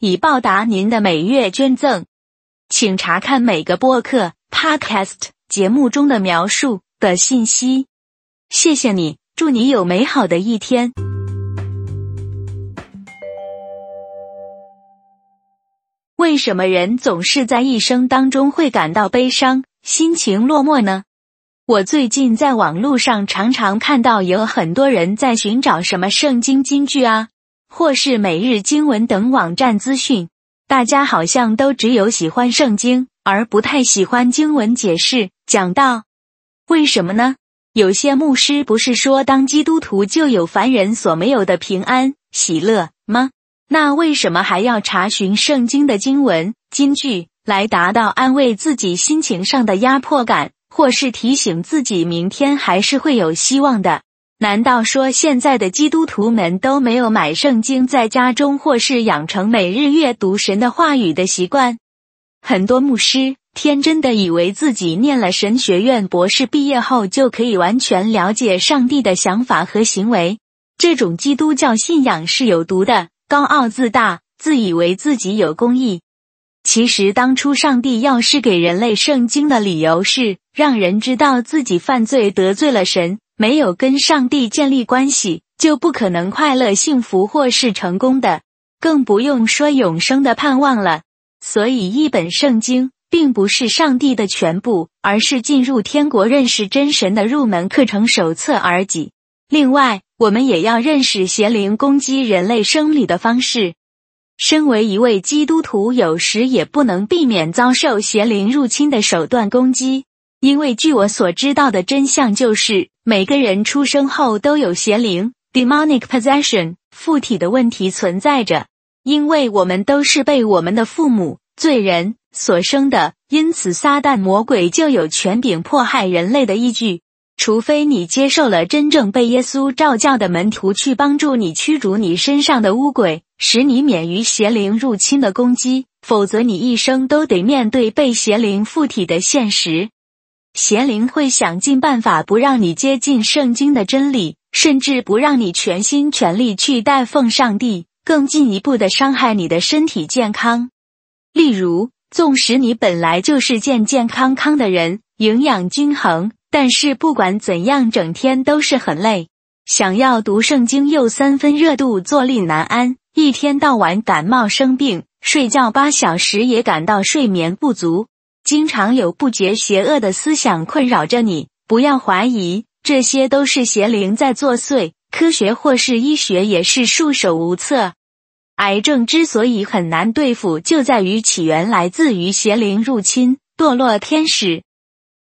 以报答您的每月捐赠，请查看每个播客 （podcast） 节目中的描述的信息。谢谢你，祝你有美好的一天。为什么人总是在一生当中会感到悲伤、心情落寞呢？我最近在网络上常常看到有很多人在寻找什么圣经金句啊。或是每日经文等网站资讯，大家好像都只有喜欢圣经，而不太喜欢经文解释讲道。为什么呢？有些牧师不是说当基督徒就有凡人所没有的平安喜乐吗？那为什么还要查询圣经的经文金句，来达到安慰自己心情上的压迫感，或是提醒自己明天还是会有希望的？难道说现在的基督徒们都没有买圣经在家中，或是养成每日阅读神的话语的习惯？很多牧师天真的以为自己念了神学院博士毕业后就可以完全了解上帝的想法和行为。这种基督教信仰是有毒的，高傲自大，自以为自己有公义。其实当初上帝要是给人类圣经的理由是让人知道自己犯罪得罪了神。没有跟上帝建立关系，就不可能快乐、幸福或是成功的，更不用说永生的盼望了。所以，一本圣经并不是上帝的全部，而是进入天国、认识真神的入门课程手册而已。另外，我们也要认识邪灵攻击人类生理的方式。身为一位基督徒，有时也不能避免遭受邪灵入侵的手段攻击。因为据我所知道的真相就是，每个人出生后都有邪灵 （demonic possession） 附体的问题存在着。因为我们都是被我们的父母罪人所生的，因此撒旦魔鬼就有权柄迫害人类的依据。除非你接受了真正被耶稣召教的门徒去帮助你驱逐你身上的污鬼，使你免于邪灵入侵的攻击，否则你一生都得面对被邪灵附体的现实。邪灵会想尽办法不让你接近圣经的真理，甚至不让你全心全力去侍奉上帝，更进一步的伤害你的身体健康。例如，纵使你本来就是健健康康的人，营养均衡，但是不管怎样，整天都是很累，想要读圣经又三分热度，坐立难安，一天到晚感冒生病，睡觉八小时也感到睡眠不足。经常有不洁邪恶的思想困扰着你，不要怀疑，这些都是邪灵在作祟。科学或是医学也是束手无策。癌症之所以很难对付，就在于起源来自于邪灵入侵、堕落天使。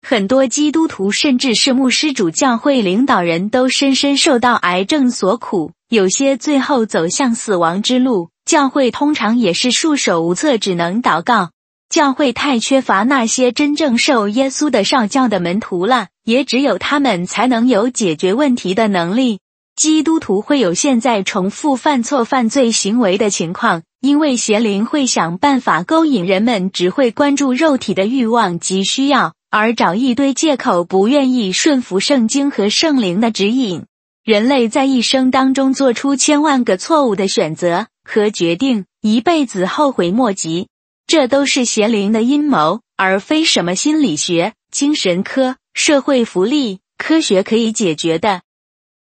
很多基督徒甚至是牧师、主教会领导人都深深受到癌症所苦，有些最后走向死亡之路。教会通常也是束手无策，只能祷告。教会太缺乏那些真正受耶稣的少教的门徒了，也只有他们才能有解决问题的能力。基督徒会有现在重复犯错、犯罪行为的情况，因为邪灵会想办法勾引人们，只会关注肉体的欲望及需要，而找一堆借口，不愿意顺服圣经和圣灵的指引。人类在一生当中做出千万个错误的选择和决定，一辈子后悔莫及。这都是邪灵的阴谋，而非什么心理学、精神科、社会福利科学可以解决的。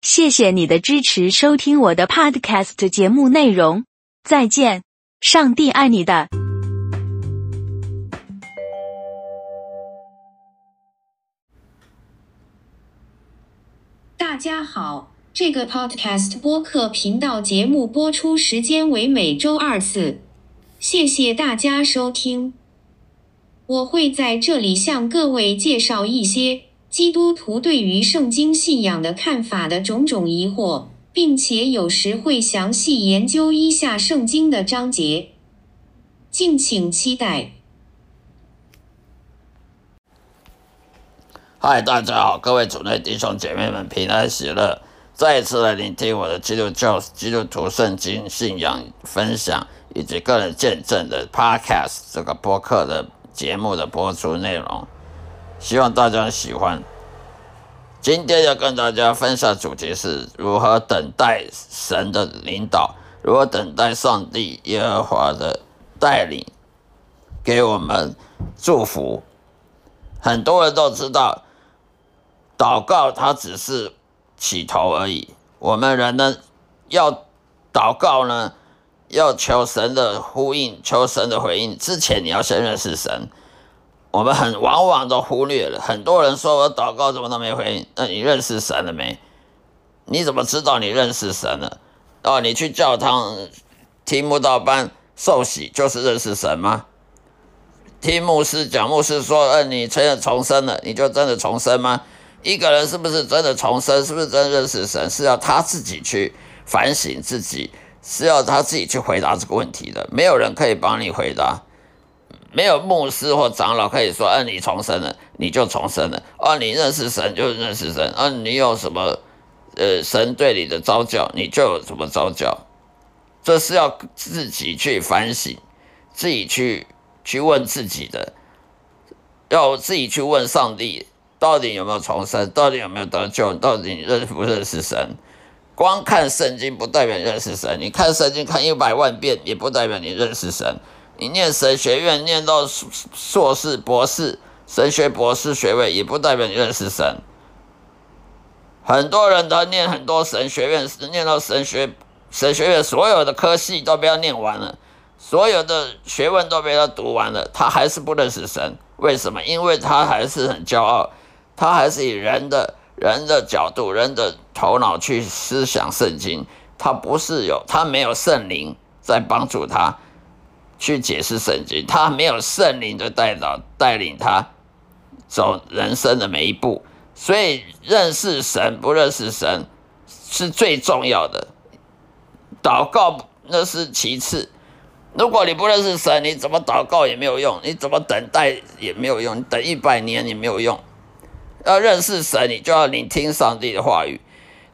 谢谢你的支持，收听我的 Podcast 节目内容。再见，上帝爱你的。大家好，这个 Podcast 播客频道节目播出时间为每周二次。谢谢大家收听。我会在这里向各位介绍一些基督徒对于圣经信仰的看法的种种疑惑，并且有时会详细研究一下圣经的章节。敬请期待。嗨，大家好，各位主内弟兄姐妹们，平安喜乐！再一次来聆听我的基督教、基督徒圣经信仰分享以及个人见证的 Podcast 这个播客的节目的播出内容，希望大家喜欢。今天要跟大家分享主题是如何等待神的领导，如何等待上帝耶和华的带领，给我们祝福。很多人都知道。祷告，它只是起头而已。我们人呢，要祷告呢，要求神的呼应，求神的回应。之前你要先认识神。我们很往往都忽略了。很多人说我祷告怎么都没回应，那你认识神了没？你怎么知道你认识神了？哦，你去教堂听慕道班受洗，就是认识神吗？听牧师讲，牧师说，嗯，你真的重生了，你就真的重生吗？一个人是不是真的重生？是不是真的认识神？是要他自己去反省自己，是要他自己去回答这个问题的。没有人可以帮你回答，没有牧师或长老可以说：“嗯，你重生了，你就重生了。”啊，你认识神就认识神。啊，你有什么呃神对你的招教，你就有什么招教。这是要自己去反省，自己去去问自己的，要自己去问上帝。到底有没有重生？到底有没有得救？到底认不认识神？光看圣经不代表认识神。你看圣经看一百万遍，也不代表你认识神。你念神学院念到硕士、博士、神学博士学位，也不代表你认识神。很多人都念很多神学院，念到神学神学院所有的科系都被他念完了，所有的学问都被他读完了，他还是不认识神。为什么？因为他还是很骄傲。他还是以人的人的角度、人的头脑去思想圣经，他不是有他没有圣灵在帮助他去解释圣经，他没有圣灵的带导带领他走人生的每一步，所以认识神不认识神是最重要的，祷告那是其次。如果你不认识神，你怎么祷告也没有用，你怎么等待也没有用，你等一百年也没有用。要认识神，你就要聆听。上帝的话语。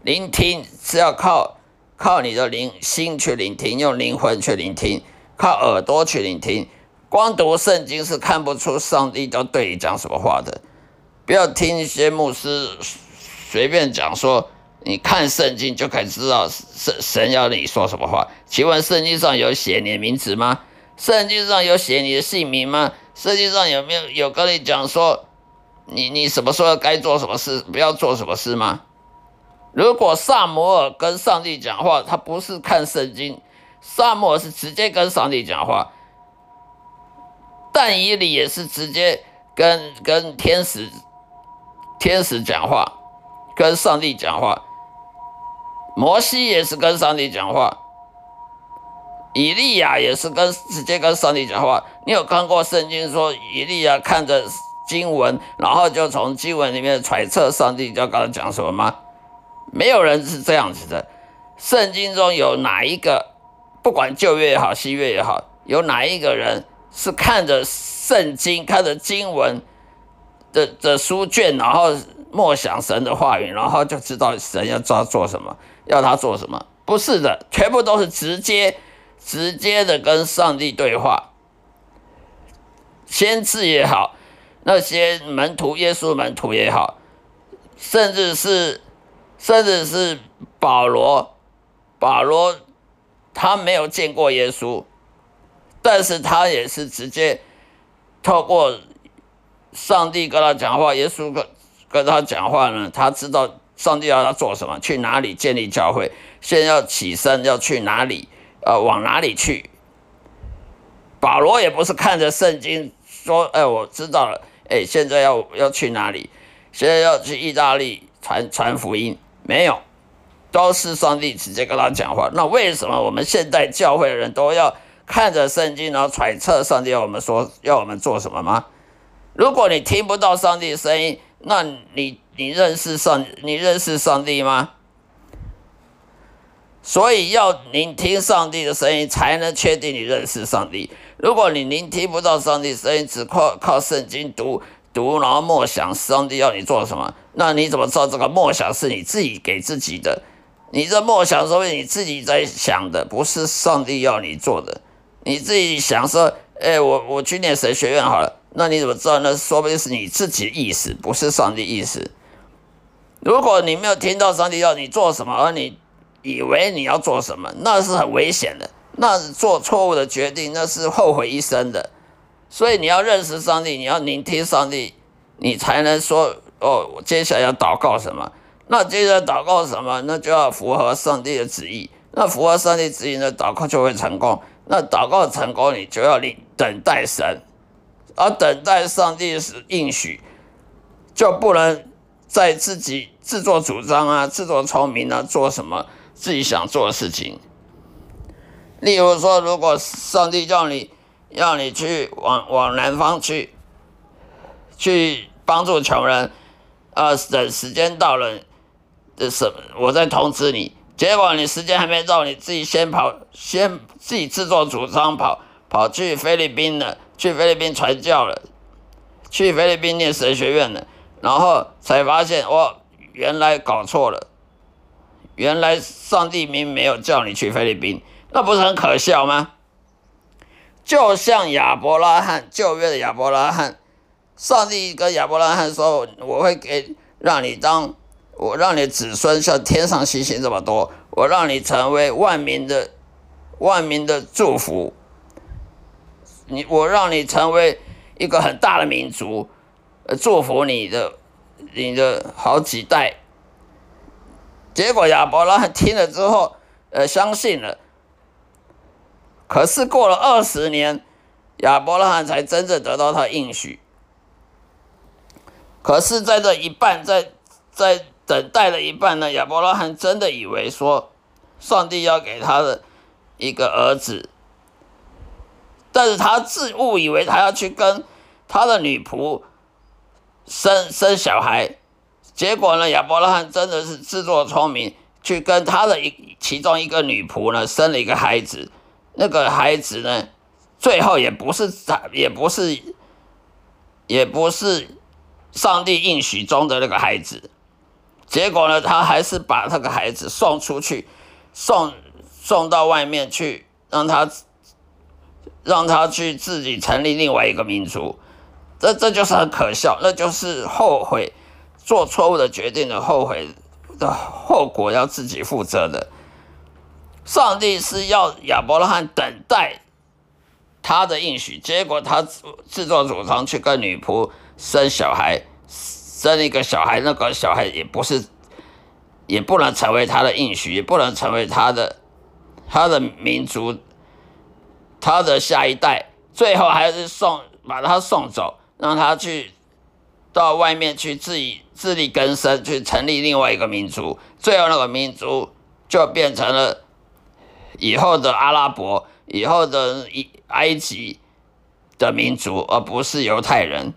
聆听。是要靠靠你的灵心去聆听，用灵魂去聆听，靠耳朵去聆听。光读圣经是看不出上帝要对你讲什么话的。不要听。一些牧师随便讲说，你看圣经就可以知道神神要你说什么话。请问圣经上有写你的名字吗？圣经上有写你的姓名吗？圣经上有没有有跟你讲说？你你什么时候该做什么事，不要做什么事吗？如果萨摩尔跟上帝讲话，他不是看圣经，萨摩尔是直接跟上帝讲话，但以理也是直接跟跟天使天使讲话，跟上帝讲话，摩西也是跟上帝讲话，以利亚也是跟直接跟上帝讲话。你有看过圣经说以利亚看着？经文，然后就从经文里面揣测上帝要跟他讲什么吗？没有人是这样子的。圣经中有哪一个，不管旧约也好，新约也好，有哪一个人是看着圣经、看着经文的的书卷，然后默想神的话语，然后就知道神要他做什么，要他做什么？不是的，全部都是直接、直接的跟上帝对话。先知也好。那些门徒，耶稣门徒也好，甚至是，甚至是保罗，保罗他没有见过耶稣，但是他也是直接透过上帝跟他讲话，耶稣跟跟他讲话呢，他知道上帝要他做什么，去哪里建立教会，现在要起身要去哪里，呃，往哪里去？保罗也不是看着圣经说，哎，我知道了。哎，现在要要去哪里？现在要去意大利传传福音？没有，都是上帝直接跟他讲话。那为什么我们现代教会的人都要看着圣经，然后揣测上帝要我们说要我们做什么吗？如果你听不到上帝的声音，那你你认识上你认识上帝吗？所以要聆听上帝的声音，才能确定你认识上帝。如果你聆听不到上帝声音，只靠靠圣经读读，然后默想上帝要你做什么，那你怎么知道这个默想是你自己给自己的？你这默想说明你自己在想的，不是上帝要你做的。你自己想说，哎，我我去念神学院好了，那你怎么知道？那说不定是你自己的意思，不是上帝意思。如果你没有听到上帝要你做什么，而你以为你要做什么，那是很危险的，那做错误的决定，那是后悔一生的。所以你要认识上帝，你要聆听上帝，你才能说哦，我接下来要祷告什么？那接着祷告什么？那就要符合上帝的旨意。那符合上帝旨意，那祷告就会成功。那祷告成功，你就要等等待神，而等待上帝是应许，就不能在自己自作主张啊、自作聪明啊，做什么自己想做的事情。例如说，如果上帝叫你要你去往往南方去，去帮助穷人，啊，等时间到了，这什？我再通知你。结果你时间还没到，你自己先跑，先自己自作主张跑跑去菲律宾了，去菲律宾传教了，去菲律宾念神学院了，然后才发现哇，原来搞错了，原来上帝明没有叫你去菲律宾，那不是很可笑吗？就像亚伯拉罕旧约的亚伯拉罕，上帝跟亚伯拉罕说：“我会给让你当。”我让你子孙像天上星星这么多，我让你成为万民的万民的祝福。你我让你成为一个很大的民族，祝福你的你的好几代。结果亚伯拉罕听了之后，呃，相信了。可是过了二十年，亚伯拉罕才真正得到他应许。可是，在这一半，在在。等待了一半呢，亚伯拉罕真的以为说，上帝要给他的一个儿子，但是他自误以为他要去跟他的女仆生生小孩，结果呢，亚伯拉罕真的是自作聪明，去跟他的一其中一个女仆呢生了一个孩子，那个孩子呢，最后也不是他，也不是，也不是上帝应许中的那个孩子。结果呢，他还是把那个孩子送出去，送送到外面去，让他让他去自己成立另外一个民族，这这就是很可笑，那就是后悔做错误的决定的后悔的后果要自己负责的。上帝是要亚伯拉罕等待他的应许，结果他自作主张去跟女仆生小孩。生一个小孩，那个小孩也不是，也不能成为他的应许，也不能成为他的他的民族，他的下一代，最后还是送把他送走，让他去到外面去自己自力更生，去成立另外一个民族，最后那个民族就变成了以后的阿拉伯，以后的埃及的民族，而不是犹太人。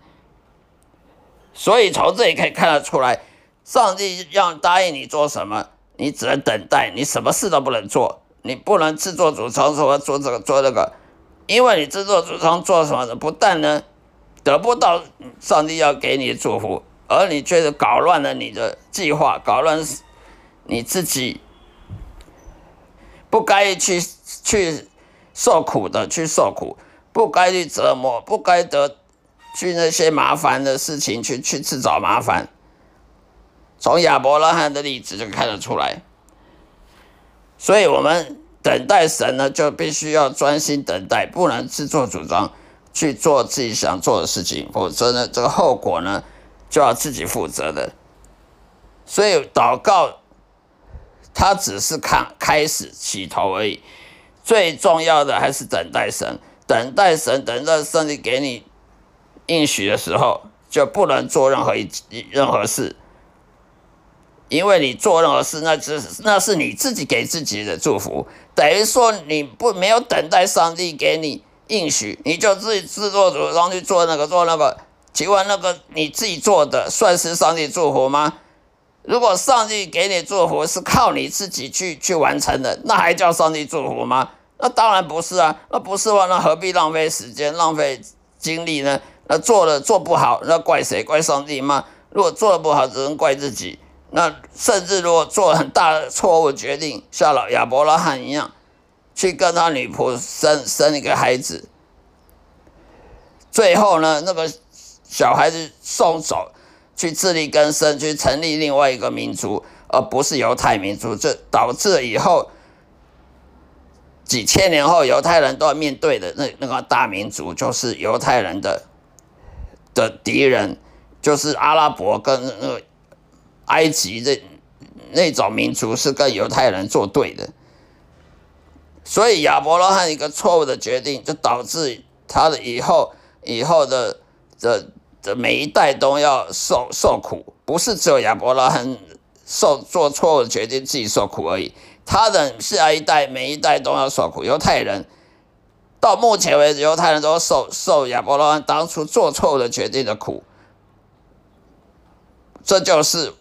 所以从这里可以看得出来，上帝要答应你做什么，你只能等待，你什么事都不能做，你不能自作主张说做这个做那个，因为你自作主张做什么的，不但呢得不到上帝要给你的祝福，而你却是搞乱了你的计划，搞乱你自己不该去去受苦的去受苦，不该去折磨，不该得。去那些麻烦的事情，去去自找麻烦。从亚伯拉罕的例子就看得出来。所以，我们等待神呢，就必须要专心等待，不能自作主张去做自己想做的事情，否则呢，这个后果呢，就要自己负责的。所以，祷告，他只是看开始起头而已。最重要的还是等待神，等待神，等待上帝给你。应许的时候就不能做任何一任何事，因为你做任何事，那只那是你自己给自己的祝福，等于说你不没有等待上帝给你应许，你就自己自作主张去做那个做那个，请问那个你自己做的算是上帝祝福吗？如果上帝给你祝福是靠你自己去去完成的，那还叫上帝祝福吗？那当然不是啊，那不是话，那何必浪费时间、浪费精力呢？那做了做不好，那怪谁？怪上帝吗？如果做的不好，只能怪自己。那甚至如果做很大的错误决定，像老亚伯拉罕一样，去跟他女仆生生一个孩子，最后呢，那个小孩子送走，去自力更生，去成立另外一个民族，而不是犹太民族，这导致以后几千年后犹太人都要面对的那那个大民族，就是犹太人的的敌人，就是阿拉伯跟那个。埃及的那种民族是跟犹太人作对的，所以亚伯拉罕一个错误的决定，就导致他的以后以后的的每一代都要受受苦，不是只有亚伯拉罕受做错误决定自己受苦而已，他的下一代每一代都要受苦。犹太人到目前为止，犹太人都受受亚伯拉罕当初做错误的决定的苦，这就是。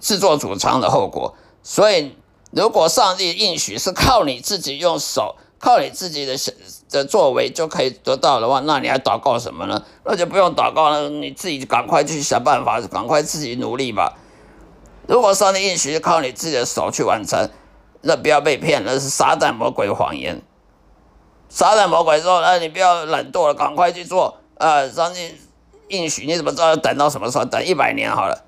自作主张的后果，所以如果上帝应许是靠你自己用手，靠你自己的的作为就可以得到的话，那你还祷告什么呢？那就不用祷告了，你自己赶快去想办法，赶快自己努力吧。如果上帝应许是靠你自己的手去完成，那不要被骗，那是撒旦魔鬼谎言。撒旦魔鬼说：“那，你不要懒惰了，赶快去做。”呃，上帝应许，你怎么知道要等到什么时候？等一百年好了。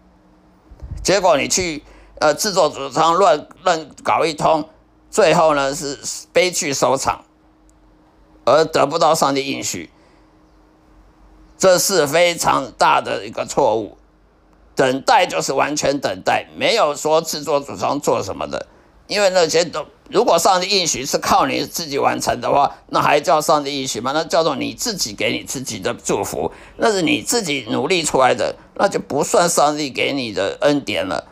结果你去呃自作主张乱乱搞一通，最后呢是悲剧收场，而得不到上帝应许，这是非常大的一个错误。等待就是完全等待，没有说自作主张做什么的，因为那些都如果上帝应许是靠你自己完成的话，那还叫上帝应许吗？那叫做你自己给你自己的祝福，那是你自己努力出来的。那就不算上帝给你的恩典了。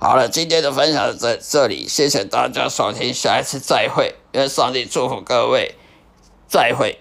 好了，今天的分享在这里，谢谢大家收听，下一次再会，愿上帝祝福各位，再会。